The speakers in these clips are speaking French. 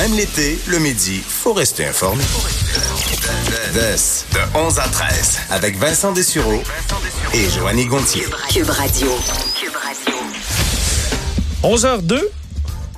Même l'été, le midi, faut rester informé. de 11 à 13, avec Vincent Dessureau et Joanny Gontier. Cube Radio. 11h02.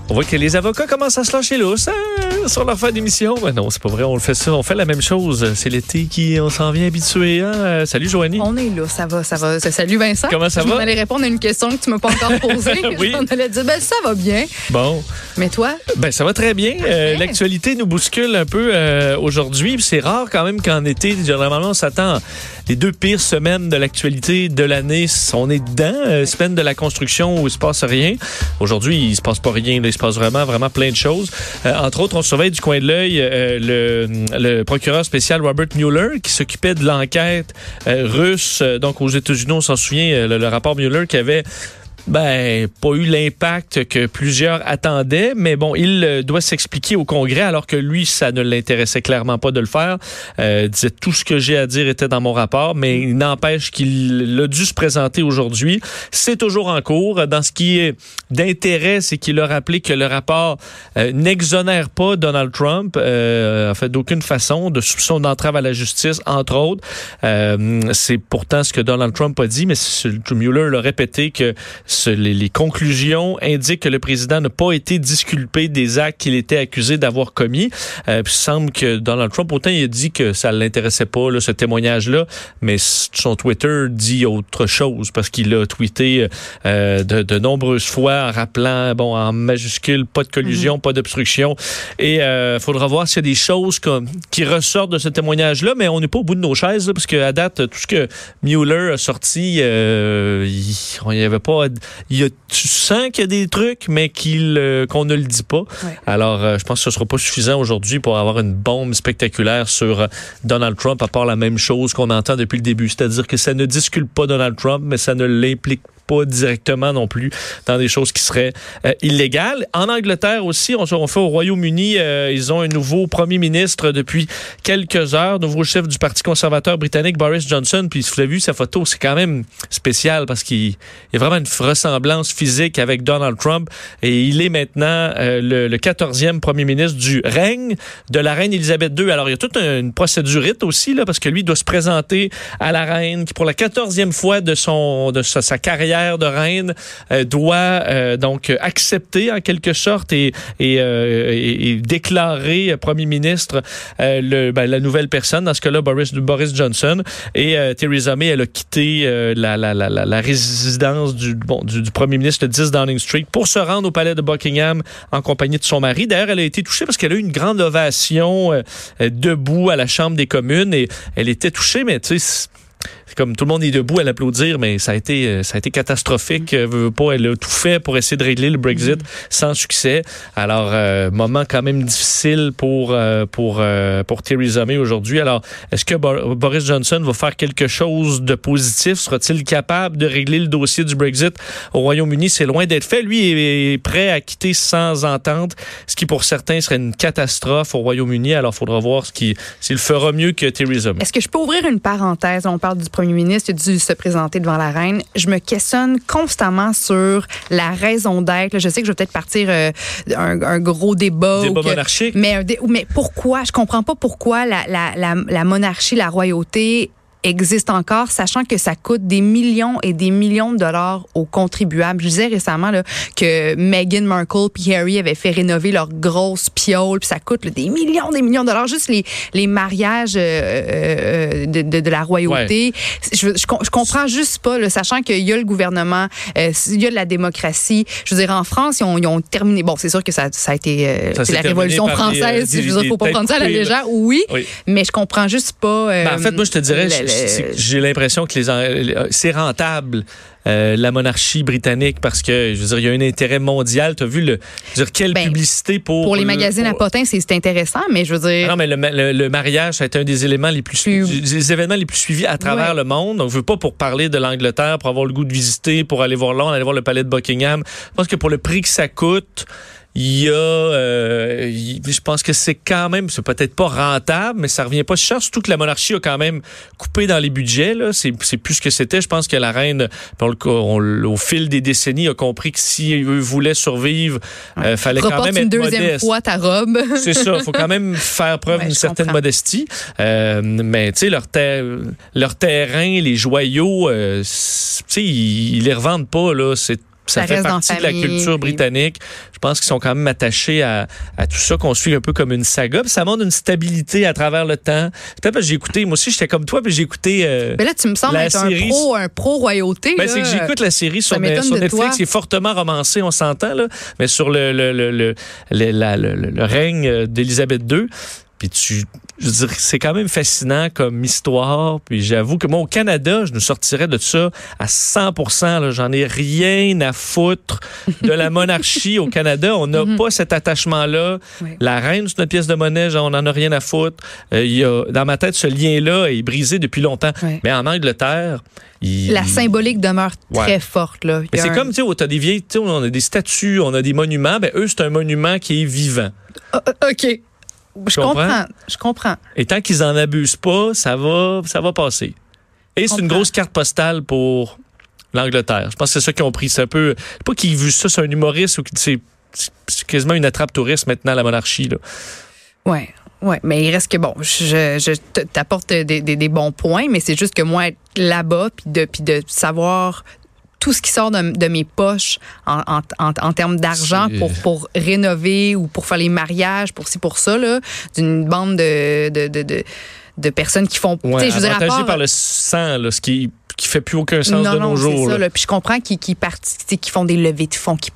On voit que les avocats commencent à se lâcher lousse hein, sur leur fin d'émission. Ben non, c'est pas vrai. On le fait ça. On fait la même chose. C'est l'été qui on s'en vient habitué. Hein? Euh, salut Joanie. On est là, ça va, ça va. Salut Vincent. Comment ça Je va? m'en allais répondre à une question que tu m'as pas encore posée. Oui. On allait dire, ben ça va bien. Bon, Mais toi? ben ça va très bien. Euh, L'actualité nous bouscule un peu euh, aujourd'hui. C'est rare quand même qu'en été, normalement on s'attend les deux pires semaines de l'actualité de l'année. On est dedans. Euh, semaine de la construction où il se passe rien. Aujourd'hui, il se passe pas rien. là. Il se passe vraiment, vraiment plein de choses. Euh, entre autres, on surveille du coin de l'œil euh, le, le procureur spécial Robert Mueller qui s'occupait de l'enquête euh, russe. Donc aux États-Unis, on s'en souvient, le, le rapport Mueller qui avait ben, pas eu l'impact que plusieurs attendaient, mais bon, il euh, doit s'expliquer au Congrès alors que lui, ça ne l'intéressait clairement pas de le faire. Euh, disait tout ce que j'ai à dire était dans mon rapport, mais il n'empêche qu'il a dû se présenter aujourd'hui. C'est toujours en cours. Dans ce qui est d'intérêt, c'est qu'il a rappelé que le rapport euh, n'exonère pas Donald Trump, euh, en fait, d'aucune façon, de soupçon d'entrave à la justice, entre autres. Euh, c'est pourtant ce que Donald Trump a dit, mais Mueller l'a répété que ce- les, les conclusions indiquent que le président n'a pas été disculpé des actes qu'il était accusé d'avoir commis. Euh, il semble que Donald Trump, autant il a dit que ça l'intéressait pas, là, ce témoignage-là, mais son Twitter dit autre chose parce qu'il a tweeté euh, de, de nombreuses fois en rappelant, bon, en majuscule, pas de collusion, pas d'obstruction. Et il faudra voir s'il y a des choses comme, qui ressortent de ce témoignage-là, mais on n'est pas au bout de nos chaises, là, parce qu'à date, tout ce que Mueller a sorti, euh, il il y avait pas... Il y a, tu sens qu'il y a des trucs, mais qu'il euh, qu'on ne le dit pas. Ouais. Alors, euh, je pense que ce sera pas suffisant aujourd'hui pour avoir une bombe spectaculaire sur euh, Donald Trump, à part la même chose qu'on entend depuis le début. C'est-à-dire que ça ne discute pas Donald Trump, mais ça ne l'implique pas directement non plus dans des choses qui seraient euh, illégales. En Angleterre aussi, on, on fait au Royaume-Uni, euh, ils ont un nouveau premier ministre depuis quelques heures, nouveau chef du Parti conservateur britannique, Boris Johnson. Puis si vous avez vu sa photo, c'est quand même spécial parce qu'il y a vraiment une ressemblance physique avec Donald Trump. Et il est maintenant euh, le, le 14e premier ministre du règne de la reine Elisabeth II. Alors, il y a toute une procédurite aussi, là, parce que lui doit se présenter à la reine qui, pour la 14e fois de, son, de sa carrière de reine, euh, doit euh, donc accepter en quelque sorte et, euh, déclarer premier ministre ben, la nouvelle personne, dans ce cas-là, Boris, Johnson. Et Theresa May, elle a quitté la, résidence du, premier ministre, le 10 Downing Street, pour se rendre au palais de Buckingham en compagnie de son mari. D'ailleurs, elle a été touchée parce qu'elle a eu une grande ovation debout à la Chambre des communes et elle était touchée, mais tu sais, c'est- comme tout le monde est debout à l'applaudir, mais ça a été, euh, ça a été catastrophique. Veut pas, elle a tout fait pour essayer de régler le Brexit sans succès. Alors, euh, moment quand même difficile pour euh, pour euh, pour Theresa May aujourd'hui. Alors, est-ce que Bo- Boris Johnson va faire quelque chose de positif? Sera-t-il capable de régler le dossier du Brexit au Royaume-Uni? C'est loin d'être fait. Lui est prêt à quitter sans entente, ce qui pour certains serait une catastrophe au Royaume-Uni. Alors, il faudra voir ce qui s'il fera mieux que Theresa May. Est-ce que je peux ouvrir une parenthèse? On parle du premier ministre, il a dû se présenter devant la reine. Je me questionne constamment sur la raison d'être. Je sais que je vais peut-être partir euh, un, un gros débat. Débat que- monarchique. Mais, pourquoi? Je comprends pas pourquoi la, la, la, la monarchie, la royauté existe encore, sachant que ça coûte des millions et des millions de dollars aux contribuables. Je disais récemment là, que Meghan Markle puis Harry avaient fait rénover leur grosse piole, puis ça coûte là, des millions, des millions de dollars. Juste les, les mariages euh, euh, de, de, de la royauté. Je, je, je comprends juste pas, là, sachant qu'il y a le gouvernement, euh, il y a de la démocratie. Je veux dire, en France, ils ont, ils ont terminé. Bon, c'est sûr que ça, ça a été euh, Ça la Révolution euh, française. des- je veux dire, faut pas prendre ça à la légère. Oui, Oui. mais je comprends juste pas. euh, Ben, en fait, moi, je te dirais, le- le- j'ai l'impression que les en- c'est rentable. euh, la monarchie britannique parce que je veux dire il y a un intérêt mondial tu as vu le je veux dire quelle Ben, publicité pour pour les le- magazines à pour- potins, c'est intéressant, mais je veux dire. non, mais le, le- le mariage, ça a été un des éléments les plus, des événements les plus suivis à travers Ouais. le monde. Donc, je veux pas pour parler de l'Angleterre, pour avoir le goût de visiter, pour aller voir Londres, aller voir le palais de Buckingham. Je pense que pour le prix que ça coûte, il y a, euh, je pense que c'est quand même, c'est peut-être pas rentable, mais ça revient pas cher. Surtout que la monarchie a quand même coupé dans les budgets. Là, c'est, c'est plus ce que c'était. Je pense que la reine, on le- on- au fil des décennies, a compris que si eux voulaient survivre, euh, fallait quand même une être deuxième modeste. fois ta robe. C'est ça, faut quand même faire preuve Ouais, d'une certaine comprends. modestie. Euh, mais tu sais, leur, ter- leur terrain, les joyaux, euh, tu sais, ils, ils les revendent pas là. C'est ça, Ça fait partie de la culture britannique. Je pense qu'ils sont quand même attachés à, à tout ça, qu'on suit un peu comme une saga. Puis ça montre une stabilité à travers le temps. Peut-être parce que j'ai écouté, moi aussi, j'étais comme toi, puis j'ai écouté. euh, Mais là, tu me sembles être un série- pro, un pro royauté. ben, c'est que j'écoute la série sur, Netflix, qui est fortement romancée, on s'entend, là, mais sur le, le, le, le, le- la- le- le- le règne euh, d'Élisabeth II. Puis tu, je veux dire, c'est quand même fascinant comme histoire. Puis j'avoue que moi, au Canada, je nous sortirais de ça à 100 là. J'en ai rien à foutre de la monarchie au Canada. On n'a pas cet attachement-là. Oui. La reine, c'est notre pièce de monnaie, genre, on n'en a rien à foutre. Euh, y a, dans ma tête, ce lien-là est brisé depuis longtemps. Mais en Angleterre, il, La symbolique demeure Ouais. très forte. Là. Mais c'est un- comme, tu sais, t'as des vieilles, on a des statues, on a des monuments. Ben, eux, c'est un monument qui est vivant. Ah, ah, OK. Je comprends? comprends. Je comprends. Et tant qu'ils en abusent pas, ça va, ça va passer. Et c'est une grosse carte postale pour l'Angleterre. Je pense que c'est ça qu'ils ont pris. C'est un peu, pas qu'ils vu ça, c'est un humoriste ou que c'est quasiment une attrape touriste maintenant, la monarchie, là. Ouais. Ouais, mais il reste que bon, je, je t'apporte des, des, des bons points, mais c'est juste que moi être là-bas puis de puis de savoir tout ce qui sort de, de mes poches en, en, en, en termes d'argent pour, pour rénover ou pour faire les mariages, pour ci, pour ça, là, d'une bande de, de, de, de, de personnes qui font. Ouais, je veux dire, à avantagé part- par le sang, là, ce qui, qui fait plus aucun sens non, de non, nos c'est jours. ça. là. Puis je comprends qu'ils font des levées de fonds, qu'ils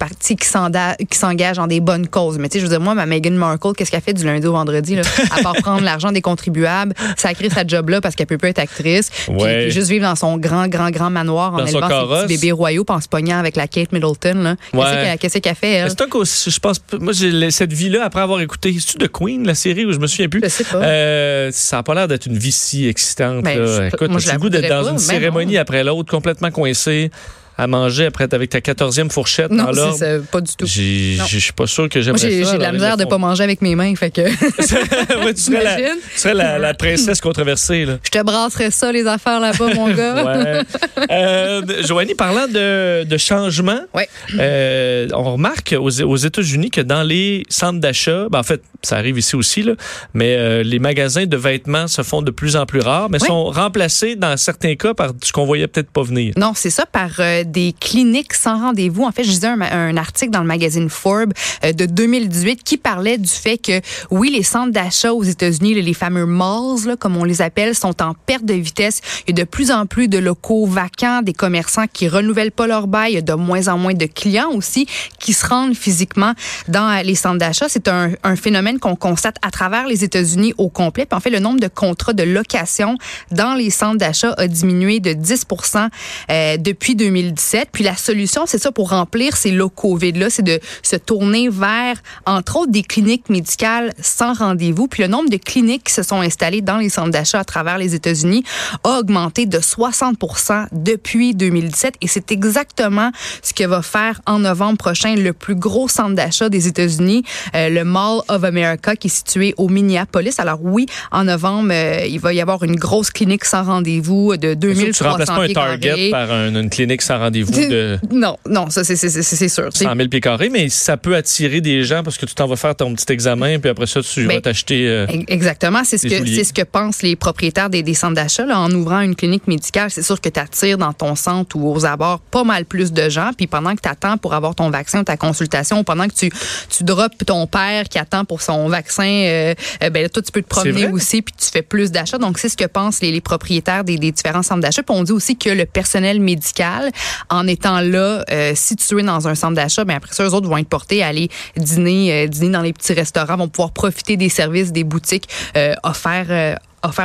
s'engagent dans des bonnes causes. Mais tu sais, je veux dire, moi, ma Meghan Markle, qu'est-ce qu'elle fait du lundi au vendredi, là? à part prendre l'argent des contribuables, sacrer sa job là parce qu'elle peut pas être actrice, puis- Ouais. puis juste vivre dans son grand, grand, grand manoir en Dans élevant ses petits bébés royaux, puis en se pognant avec la Kate Middleton. Là. Qu'est-ce qu'elle- Qu'est-ce qu'elle fait, elle? C'est je pense, moi, j'ai cette vie-là, après avoir écouté, c'est-tu de Queen, la série, où je me souviens plus? Je sais pas. Euh, ça a pas l'air d'être une vie si excitante. Ben, là. je Écoute, moi, je as la le goût d'être dans pas, une cérémonie. Après l'autre, complètement coincé, à manger après avec ta quatorzième fourchette non, c'est pas du tout. Je suis pas sûr que j'aimerais j'ai ça. j'ai de la misère de pas manger avec mes mains, fait que. Ouais, tu serais, la, T'imagines? tu serais la, la princesse controversée. Là. je te brasserais ça, les affaires là-bas, mon gars. Ouais. Euh, Joanie, parlant de, de changement, Ouais. euh, on remarque aux, aux États-Unis que dans les centres d'achat, ben en fait, ça arrive ici aussi, là, mais euh, les magasins de vêtements se font de plus en plus rares, mais sont remplacés dans certains cas par ce qu'on voyait peut-être pas venir. Non, c'est ça, par des cliniques sans rendez-vous. En fait, je lisais un, un article dans le magazine Forbes euh, de 2018 qui parlait du fait que, oui, les centres d'achat aux États-Unis, les, fameux malls, là, comme on les appelle, sont en perte de vitesse. Il y a de plus en plus de locaux vacants, des commerçants qui renouvellent pas leur bail. Il y a de moins en moins de clients aussi qui se rendent physiquement dans euh, les centres d'achat. C'est un, un phénomène qu'on constate à travers les États-Unis au complet. En fait, le nombre de contrats de location dans les centres d'achat a diminué de 10% euh, depuis 2017. Puis la solution, c'est ça pour remplir ces locaux vides-là, c'est de se tourner vers, entre autres, des cliniques médicales sans rendez-vous. Puis le nombre de cliniques qui se sont installées dans les centres d'achat à travers les États-Unis a augmenté de 60% depuis 2017. Et c'est exactement ce que va faire en novembre prochain le plus gros centre d'achat des États-Unis, euh, le Mall of America, qui est situé au Minneapolis. Alors oui, en novembre, euh, il va y avoir une grosse clinique sans rendez-vous de C'est sûr que tu remplaces 2300 pas un pieds Target par un- une clinique sans rendez-vous de Non, non, ça c'est sûr. C'est- 100 000 pieds carrés, mais ça peut attirer des gens parce que tu t'en vas faire ton petit examen, puis après ça, tu Ben, vas t'acheter... euh, Exactement, c'est ce que ce pensent les propriétaires des, des centres d'achat en ouvrant une clinique médicale. C'est sûr que tu attires dans ton centre ou aux abords pas mal plus de gens. Puis pendant que tu attends pour avoir ton vaccin ou ta consultation, ou pendant que tu tu droppes ton père qui attend pour son vaccin, euh, euh, ben là, toi tu peux te promener aussi puis tu fais plus d'achats. Donc c'est ce que pensent les, les propriétaires des, des différents centres d'achat. Puis on dit aussi que le personnel médical, en étant là euh, situé dans un centre d'achat, ben après ça eux autres vont être portés à aller dîner euh, dîner dans les petits restaurants, vont pouvoir profiter des services des boutiques euh, offerts euh,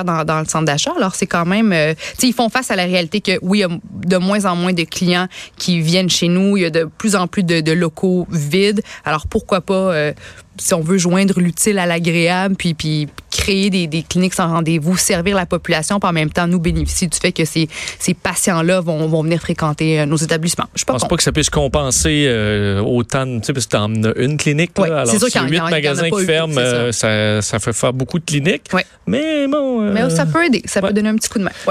dans, dans le centre d'achat. Alors, c'est quand même... tu sais, ils font face à la réalité que, oui, il y a de moins en moins de clients qui viennent chez nous. Il y a de plus en plus de, locaux vides. Alors, pourquoi pas, si on veut joindre l'utile à l'agréable, puis, puis créer des, des cliniques sans rendez-vous, servir la population, puis en même temps nous bénéficier du fait que ces, ces patients-là vont, vont venir fréquenter euh, nos établissements. Je pense pas que ça puisse compenser euh, autant, tu sais, parce que t'en as une clinique, là, alors c'est y huit magasins qui ferment, ça. ça, ça fait faire beaucoup de cliniques. Ouais. Mais bon. euh, Mais ça peut aider, ça ouais. peut donner un petit coup de main.